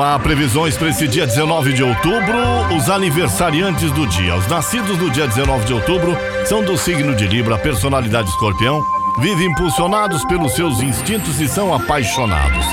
lá, previsões para esse dia 19 de outubro. Os aniversariantes do dia. Os nascidos do dia 19 de outubro são do signo de Libra, personalidade escorpião. Vivem impulsionados pelos seus instintos e são apaixonados.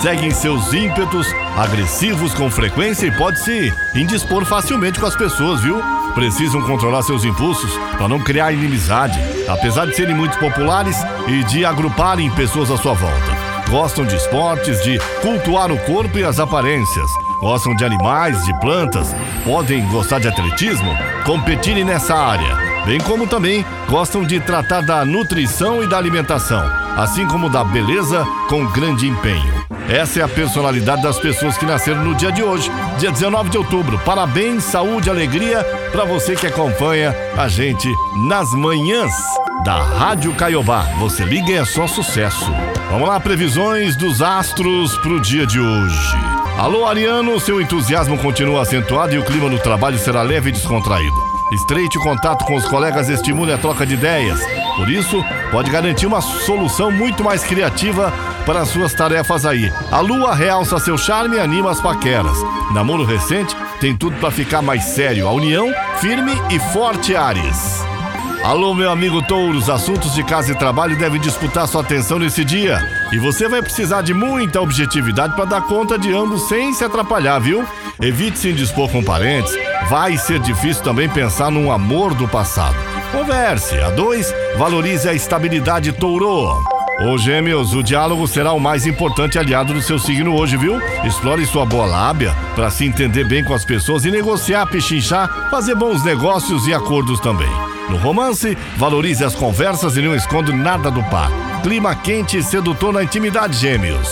Seguem seus ímpetos agressivos com frequência e pode se indispor facilmente com as pessoas, viu? Precisam controlar seus impulsos para não criar inimizade, apesar de serem muito populares e de agruparem pessoas à sua volta. Gostam de esportes, de cultuar o corpo e as aparências. Gostam de animais, de plantas. Podem gostar de atletismo, competirem nessa área. Bem como também gostam de tratar da nutrição e da alimentação, assim como da beleza com grande empenho. Essa é a personalidade das pessoas que nasceram no dia de hoje, dia 19 de outubro. Parabéns, saúde, alegria para você que acompanha a gente nas manhãs da Rádio Caiobá. Você liga e é só sucesso. Vamos lá, previsões dos astros para o dia de hoje. Alô, Ariano, seu entusiasmo continua acentuado e o clima no trabalho será leve e descontraído. Estreite o contato com os colegas, estimule a troca de ideias. Por isso, pode garantir uma solução muito mais criativa para as suas tarefas aí. A lua realça seu charme e anima as paqueras. Namoro recente tem tudo para ficar mais sério. A união firme e forte, Ares. Alô, meu amigo Touros, assuntos de casa e trabalho devem disputar sua atenção nesse dia. E você vai precisar de muita objetividade para dar conta de ambos sem se atrapalhar, viu? Evite se indispor com parentes. Vai ser difícil também pensar num amor do passado. Converse. A dois, valorize a estabilidade Touro. Ô Gêmeos, o diálogo será o mais importante aliado do seu signo hoje, viu? Explore sua boa lábia para se entender bem com as pessoas e negociar, pechinchar, fazer bons negócios e acordos também. No romance, valorize as conversas e não esconda nada do par. Clima quente e sedutor na intimidade, gêmeos.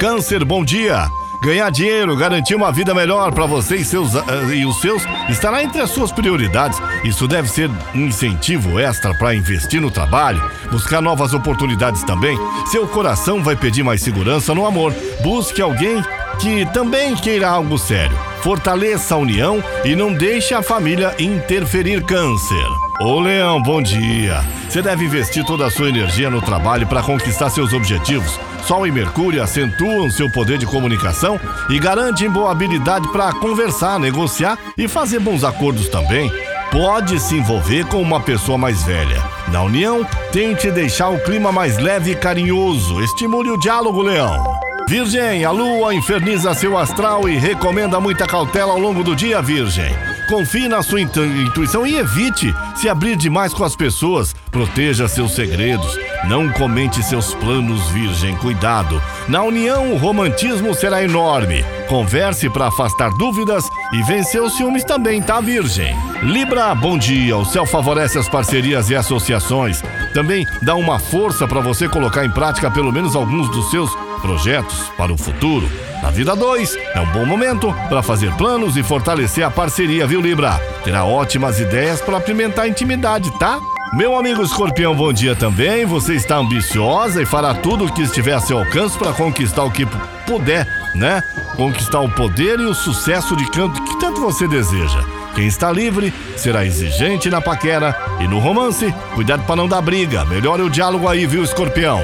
Câncer, bom dia. Ganhar dinheiro, garantir uma vida melhor para você e, seus, uh, e os seus estará entre as suas prioridades. Isso deve ser um incentivo extra para investir no trabalho, buscar novas oportunidades também. Seu coração vai pedir mais segurança no amor. Busque alguém que também queira algo sério. Fortaleça a união e não deixe a família interferir câncer. Ô Leão, bom dia. Você deve investir toda a sua energia no trabalho para conquistar seus objetivos. Sol e Mercúrio acentuam seu poder de comunicação e garantem boa habilidade para conversar, negociar e fazer bons acordos também. Pode se envolver com uma pessoa mais velha. Na união, tente deixar o clima mais leve e carinhoso. Estimule o diálogo, Leão. Virgem, a lua inferniza seu astral e recomenda muita cautela ao longo do dia, Virgem. Confie na sua intuição e evite se abrir demais com as pessoas. Proteja seus segredos. Não comente seus planos, Virgem. Cuidado. Na união, o romantismo será enorme. Converse para afastar dúvidas e vencer os ciúmes também, tá, Virgem? Libra, bom dia. O céu favorece as parcerias e associações. Também dá uma força para você colocar em prática pelo menos alguns dos seus projetos para o futuro. Na vida 2, é um bom momento para fazer planos e fortalecer a parceria, viu, Libra? Terá ótimas ideias para apimentar a intimidade, tá? Meu amigo escorpião, bom dia também. Você está ambiciosa e fará tudo o que estiver a seu alcance para conquistar o que puder, né? Conquistar o poder e o sucesso de canto que tanto você deseja. Quem está livre será exigente na paquera e no romance, cuidado para não dar briga. Melhore o diálogo aí, viu, escorpião?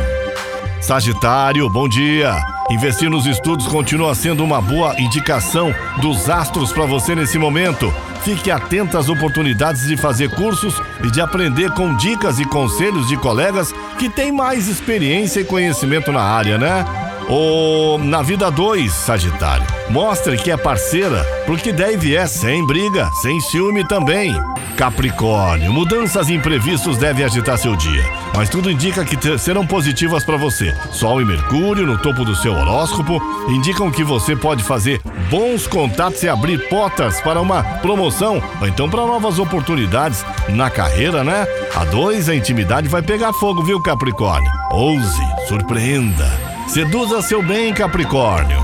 Sagitário, bom dia. Investir nos estudos continua sendo uma boa indicação dos astros para você nesse momento. Fique atento às oportunidades de fazer cursos e de aprender com dicas e conselhos de colegas que têm mais experiência e conhecimento na área, né? Ou na vida 2, Sagitário. Mostre que é parceira, porque deve é sem briga, sem ciúme também. Capricórnio, mudanças imprevistos devem agitar seu dia, mas tudo indica que serão positivas para você. Sol e Mercúrio no topo do seu horóscopo indicam que você pode fazer bons contatos e abrir portas para uma promoção ou então para novas oportunidades na carreira, né? A dois, a intimidade vai pegar fogo, viu, Capricórnio? Ouse, surpreenda. Seduza seu bem, Capricórnio.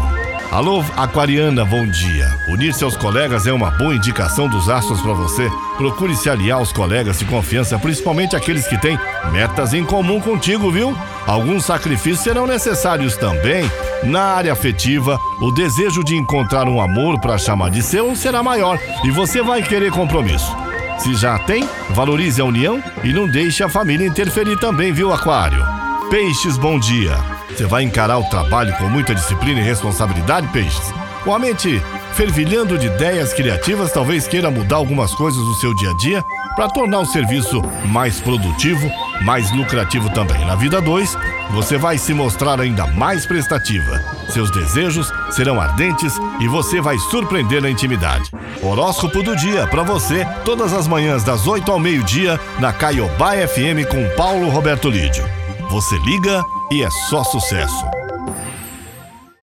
Alô, Aquariana, bom dia. Unir-se aos colegas é uma boa indicação dos astros para você. Procure se aliar aos colegas de confiança, principalmente aqueles que têm metas em comum contigo, viu? Alguns sacrifícios serão necessários também. Na área afetiva, o desejo de encontrar um amor para chamar de seu será maior e você vai querer compromisso. Se já tem, valorize a união e não deixe a família interferir também, viu, Aquário? Peixes, bom dia. Você vai encarar o trabalho com muita disciplina e responsabilidade, Peixes? Com a mente fervilhando de ideias criativas, talvez queira mudar algumas coisas no seu dia a dia para tornar o serviço mais produtivo, mais lucrativo também. Na vida 2, você vai se mostrar ainda mais prestativa. Seus desejos serão ardentes e você vai surpreender na intimidade. Horóscopo do dia para você, todas as manhãs das 8 ao meio-dia, na Caiobá FM com Paulo Roberto Lídio. Você liga e é só sucesso.